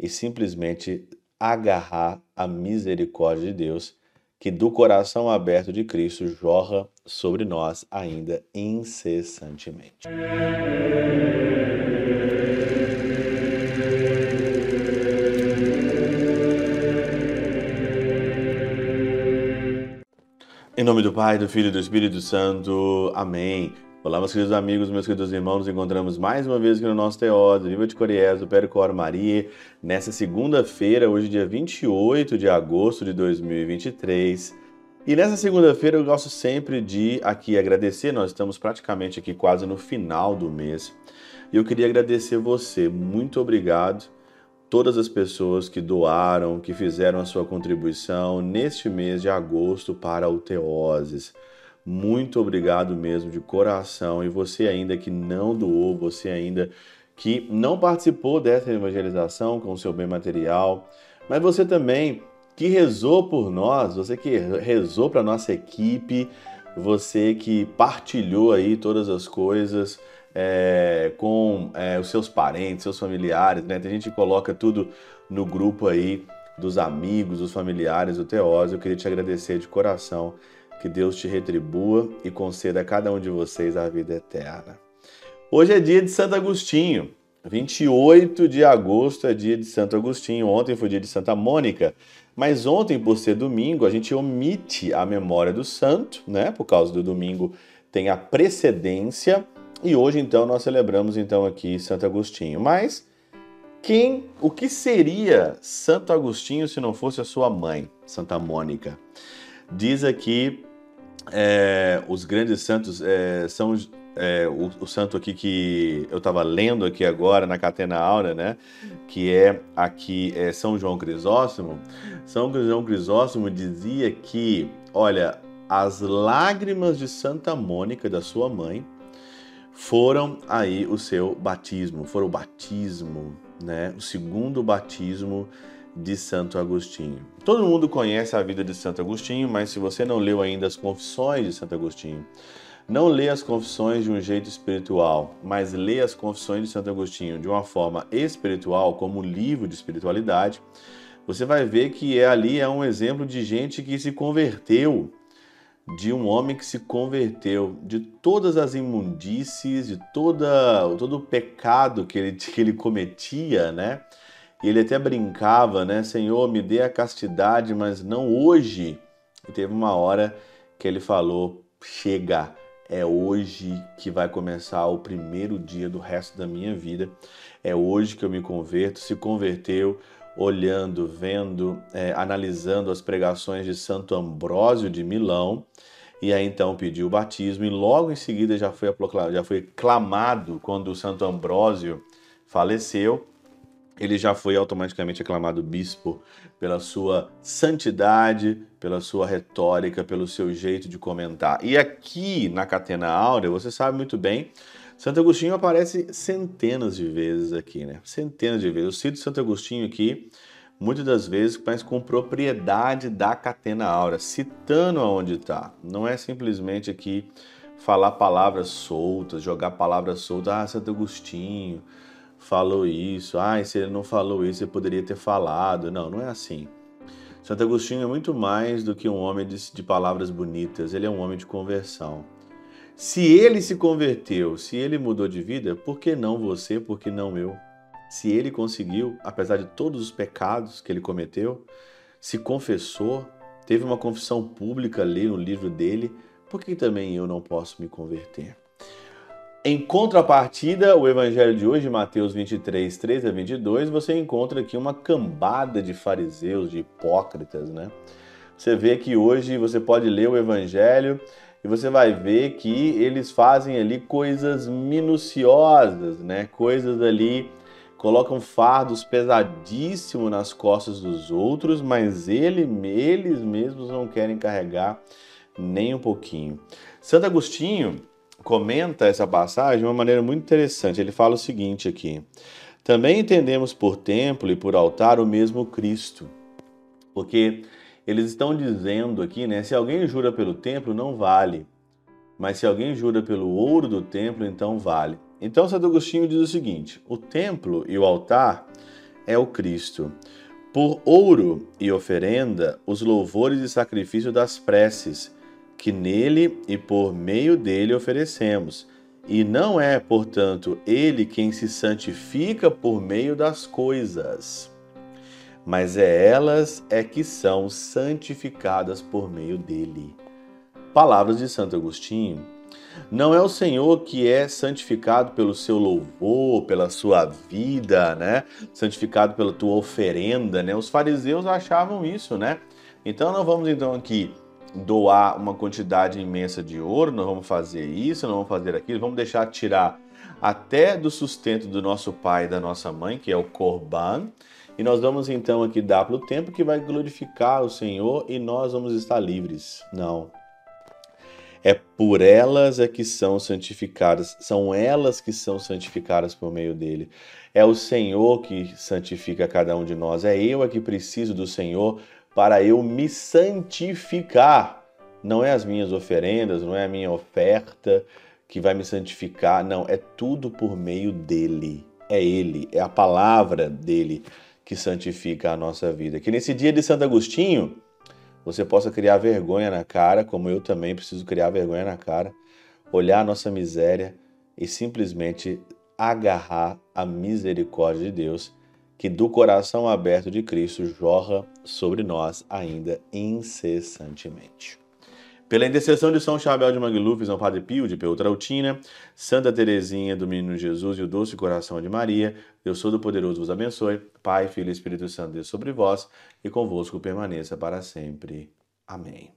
e simplesmente agarrar a misericórdia de Deus, que do coração aberto de Cristo jorra sobre nós ainda incessantemente. Em nome do Pai, do Filho e do Espírito Santo. Amém. Olá, meus queridos amigos, meus queridos irmãos, nos encontramos mais uma vez aqui no nosso Teóso, Viva de Coriés, do Percor Maria, nessa segunda-feira, hoje dia 28 de agosto de 2023. E nessa segunda-feira eu gosto sempre de aqui agradecer, nós estamos praticamente aqui quase no final do mês, e eu queria agradecer você, muito obrigado todas as pessoas que doaram, que fizeram a sua contribuição neste mês de agosto para o Teoses. Muito obrigado mesmo de coração. E você ainda que não doou, você ainda que não participou dessa evangelização com o seu bem material, mas você também que rezou por nós, você que rezou para nossa equipe, você que partilhou aí todas as coisas é, com é, os seus parentes, seus familiares, né? Tem gente que coloca tudo no grupo aí dos amigos, dos familiares do Teósio. Eu queria te agradecer de coração. Que Deus te retribua e conceda a cada um de vocês a vida eterna. Hoje é dia de Santo Agostinho. 28 de agosto é dia de Santo Agostinho. Ontem foi dia de Santa Mônica. Mas ontem, por ser domingo, a gente omite a memória do santo, né? Por causa do domingo tem a precedência e hoje então nós celebramos então aqui Santo Agostinho. Mas quem, o que seria Santo Agostinho se não fosse a sua mãe, Santa Mônica? Diz aqui é, os grandes santos é, são é, o, o, santo aqui que eu estava lendo aqui agora na Catena Aura, né? Que é aqui é São João Crisóstomo. São João Crisóstomo dizia que, olha, as lágrimas de Santa Mônica, da sua mãe, foram aí o seu batismo, foram o batismo, né? O segundo batismo de Santo Agostinho. Todo mundo conhece a vida de Santo Agostinho, mas se você não leu ainda as Confissões de Santo Agostinho, não lê as Confissões de um jeito espiritual, mas lê as Confissões de Santo Agostinho de uma forma espiritual, como um livro de espiritualidade, você vai ver que é, ali é um exemplo de gente que se converteu de um homem que se converteu de todas as imundícies, de toda, todo o pecado que ele, que ele cometia, né? E ele até brincava, né? Senhor, me dê a castidade, mas não hoje. E teve uma hora que ele falou: chega, é hoje que vai começar o primeiro dia do resto da minha vida. É hoje que eu me converto. Se converteu olhando, vendo, é, analisando as pregações de Santo Ambrósio de Milão, e aí então pediu o batismo, e logo em seguida já foi, já foi clamado quando o Santo Ambrósio faleceu, ele já foi automaticamente aclamado bispo pela sua santidade, pela sua retórica, pelo seu jeito de comentar. E aqui na Catena Áurea, você sabe muito bem, Santo Agostinho aparece centenas de vezes aqui, né? Centenas de vezes. Eu cito Santo Agostinho aqui muitas das vezes, mas com propriedade da Catena Áurea, citando aonde está. Não é simplesmente aqui falar palavras soltas, jogar palavras soltas. Ah, Santo Agostinho falou isso. Ah, se ele não falou isso, ele poderia ter falado. Não, não é assim. Santo Agostinho é muito mais do que um homem de, de palavras bonitas. Ele é um homem de conversão. Se ele se converteu, se ele mudou de vida, por que não você, por que não eu? Se ele conseguiu, apesar de todos os pecados que ele cometeu, se confessou, teve uma confissão pública ali no livro dele, por que também eu não posso me converter? Em contrapartida, o evangelho de hoje, Mateus 23, 13 a 22, você encontra aqui uma cambada de fariseus, de hipócritas, né? Você vê que hoje você pode ler o evangelho e você vai ver que eles fazem ali coisas minuciosas, né? Coisas ali colocam fardos pesadíssimos nas costas dos outros, mas ele, eles mesmos não querem carregar nem um pouquinho. Santo Agostinho comenta essa passagem de uma maneira muito interessante. Ele fala o seguinte aqui: Também entendemos por templo e por altar o mesmo Cristo, porque eles estão dizendo aqui, né? Se alguém jura pelo templo, não vale. Mas se alguém jura pelo ouro do templo, então vale. Então Santo Agostinho diz o seguinte: o templo e o altar é o Cristo. Por ouro e oferenda, os louvores e sacrifício das preces, que nele e por meio dele oferecemos. E não é, portanto, ele quem se santifica por meio das coisas, mas é elas é que são santificadas por meio dele. Palavras de Santo Agostinho. Não é o Senhor que é santificado pelo seu louvor, pela sua vida, né? Santificado pela tua oferenda, né? Os fariseus achavam isso, né? Então nós vamos então aqui doar uma quantidade imensa de ouro, nós vamos fazer isso, nós vamos fazer aquilo, vamos deixar tirar até do sustento do nosso pai e da nossa mãe, que é o Corban, e nós vamos então aqui dar para o tempo que vai glorificar o Senhor e nós vamos estar livres. Não, é por elas é que são santificadas, são elas que são santificadas por meio dele. É o Senhor que santifica cada um de nós, é eu é que preciso do Senhor para eu me santificar. Não é as minhas oferendas, não é a minha oferta que vai me santificar, não, é tudo por meio dele. É ele, é a palavra dele que santifica a nossa vida. Que nesse dia de Santo Agostinho, você possa criar vergonha na cara, como eu também preciso criar vergonha na cara, olhar a nossa miséria e simplesmente agarrar a misericórdia de Deus, que do coração aberto de Cristo jorra sobre nós ainda incessantemente. Pela intercessão de São Chabel de Mangluf, São Padre Pio de Peutrautina, Santa Teresinha do Menino Jesus e o Doce Coração de Maria, Deus Todo-Poderoso vos abençoe. Pai, Filho e Espírito Santo, Deus sobre vós e convosco permaneça para sempre. Amém.